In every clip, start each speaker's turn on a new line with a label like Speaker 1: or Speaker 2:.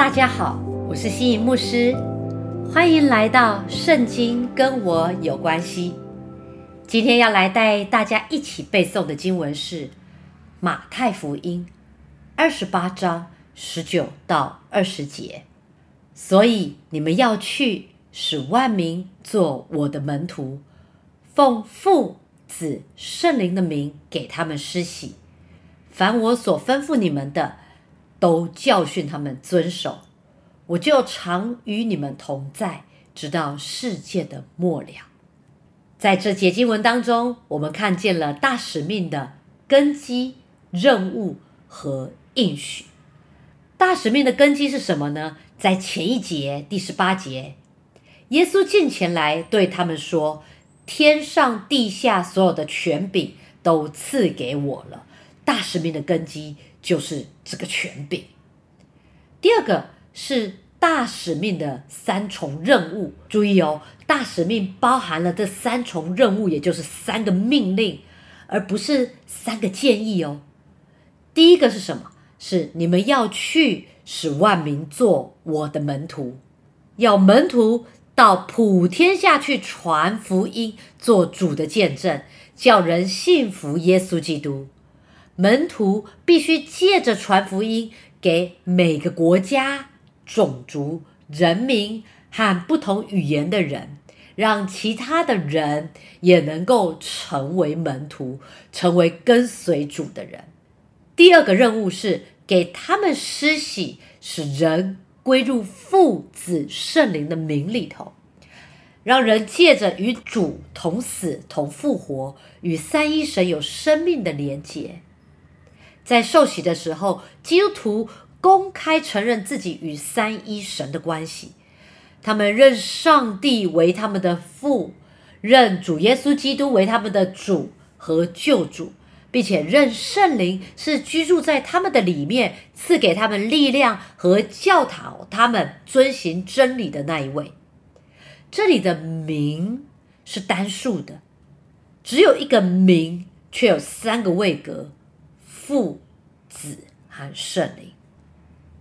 Speaker 1: 大家好，我是心仪牧师，欢迎来到《圣经跟我有关系》。今天要来带大家一起背诵的经文是《马太福音》二十八章十九到二十节。所以你们要去，使万民做我的门徒，奉父、子、圣灵的名给他们施洗。凡我所吩咐你们的，都教训他们遵守。我就常与你们同在，直到世界的末了。在这节经文当中，我们看见了大使命的根基、任务和应许。大使命的根基是什么呢？在前一节第十八节，耶稣近前来对他们说：“天上地下所有的权柄都赐给我了。”大使命的根基就是这个权柄。第二个是大使命的三重任务。注意哦。大使命包含了这三重任务，也就是三个命令，而不是三个建议哦。第一个是什么？是你们要去使万民做我的门徒，要门徒到普天下去传福音，做主的见证，叫人信服耶稣基督。门徒必须借着传福音给每个国家、种族、人民和不同语言的人。让其他的人也能够成为门徒，成为跟随主的人。第二个任务是给他们施洗，使人归入父、子、圣灵的名里头，让人借着与主同死、同复活，与三一神有生命的连结。在受洗的时候，基督徒公开承认自己与三一神的关系。他们认上帝为他们的父，认主耶稣基督为他们的主和救主，并且认圣灵是居住在他们的里面，赐给他们力量和教导他们遵行真理的那一位。这里的名是单数的，只有一个名，却有三个位格：父、子和圣灵。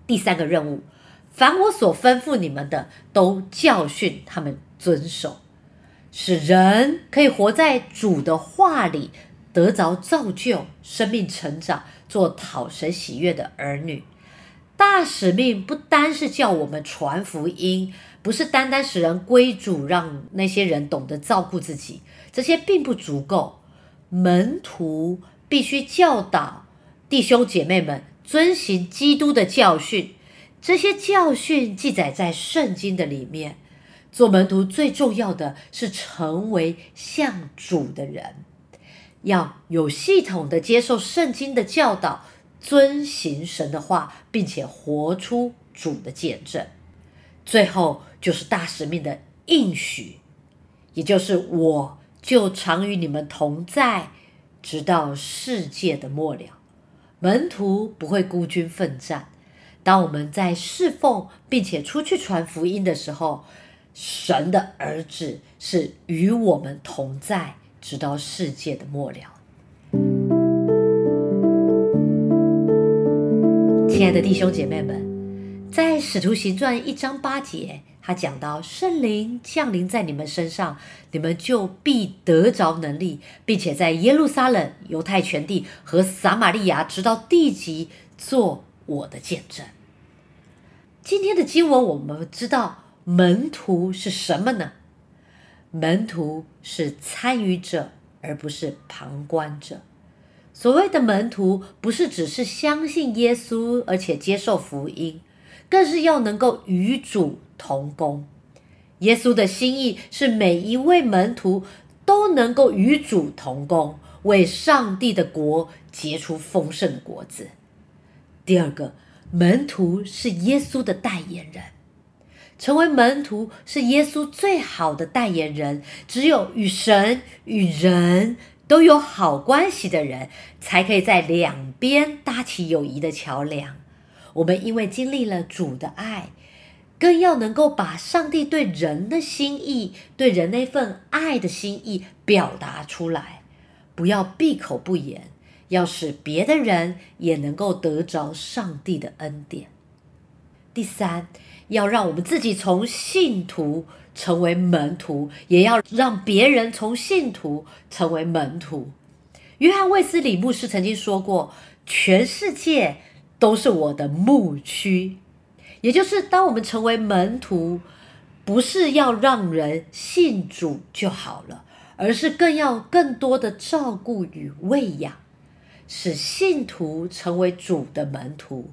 Speaker 1: 第三个任务。凡我所吩咐你们的，都教训他们遵守，使人可以活在主的话里，得着造就，生命成长，做讨神喜悦的儿女。大使命不单是叫我们传福音，不是单单使人归主，让那些人懂得照顾自己，这些并不足够。门徒必须教导弟兄姐妹们遵行基督的教训。这些教训记载在圣经的里面。做门徒最重要的是成为像主的人，要有系统的接受圣经的教导，遵行神的话，并且活出主的见证。最后就是大使命的应许，也就是我就常与你们同在，直到世界的末了。门徒不会孤军奋战。当我们在侍奉并且出去传福音的时候，神的儿子是与我们同在，直到世界的末了。亲爱的弟兄姐妹们，在使徒行传一章八节，他讲到圣灵降临在你们身上，你们就必得着能力，并且在耶路撒冷、犹太全地和撒玛利亚，直到地极做。我的见证。今天的经文，我们知道门徒是什么呢？门徒是参与者，而不是旁观者。所谓的门徒，不是只是相信耶稣，而且接受福音，更是要能够与主同工。耶稣的心意是每一位门徒都能够与主同工，为上帝的国结出丰盛的果子。第二个，门徒是耶稣的代言人，成为门徒是耶稣最好的代言人。只有与神与人都有好关系的人，才可以在两边搭起友谊的桥梁。我们因为经历了主的爱，更要能够把上帝对人的心意、对人那份爱的心意表达出来，不要闭口不言。要使别的人也能够得着上帝的恩典。第三，要让我们自己从信徒成为门徒，也要让别人从信徒成为门徒。约翰卫斯理牧师曾经说过：“全世界都是我的牧区。”也就是，当我们成为门徒，不是要让人信主就好了，而是更要更多的照顾与喂养，使信徒成为主的门徒，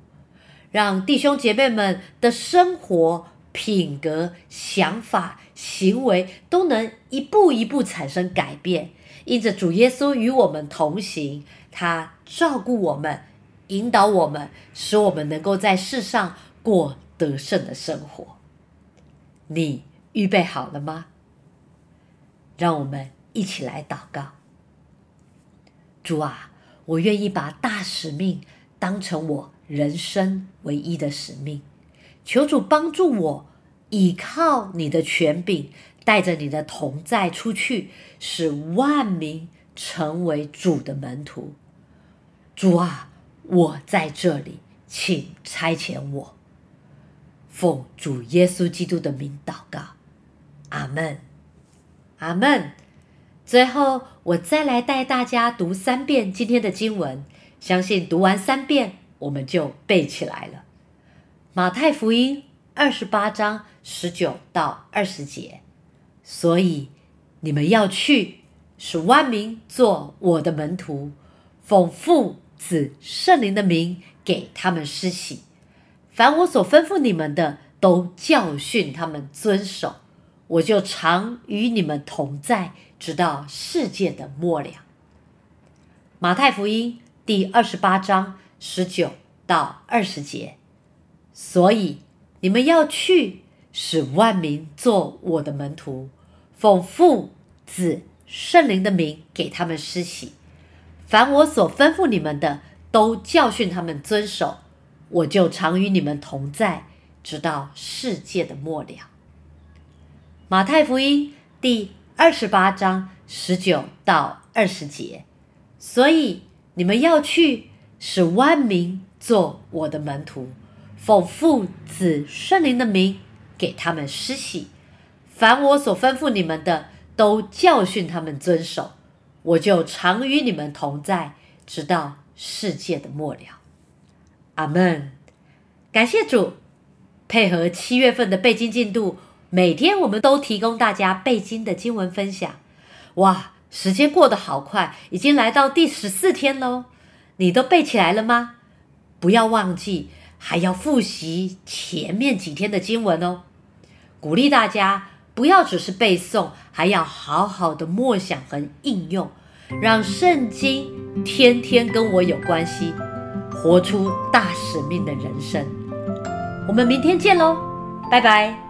Speaker 1: 让弟兄姐妹们的生活、品格、想法、行为都能一步一步产生改变。因着主耶稣与我们同行，他照顾我们，引导我们，使我们能够在世上。过得胜的生活，你预备好了吗？让我们一起来祷告。主啊，我愿意把大使命当成我人生唯一的使命。求主帮助我，依靠你的权柄，带着你的同在出去，使万民成为主的门徒。主啊，我在这里，请差遣我。奉主耶稣基督的名祷告，阿门，阿门。最后，我再来带大家读三遍今天的经文，相信读完三遍，我们就背起来了。马太福音二十八章十九到二十节，所以你们要去，使万民做我的门徒，奉父、子、圣灵的名给他们施洗。凡我所吩咐你们的，都教训他们遵守，我就常与你们同在，直到世界的末了。马太福音第二十八章十九到二十节。所以你们要去，使万民做我的门徒，奉父、子、圣灵的名给他们施洗。凡我所吩咐你们的，都教训他们遵守。我就常与你们同在，直到世界的末了。马太福音第二十八章十九到二十节。所以你们要去，使万民做我的门徒，奉父、子、圣灵的名给他们施洗。凡我所吩咐你们的，都教训他们遵守。我就常与你们同在，直到世界的末了。阿门，感谢主，配合七月份的背经进度，每天我们都提供大家背经的经文分享。哇，时间过得好快，已经来到第十四天喽！你都背起来了吗？不要忘记，还要复习前面几天的经文哦。鼓励大家不要只是背诵，还要好好的默想和应用，让圣经天天跟我有关系。活出大使命的人生，我们明天见喽，拜拜。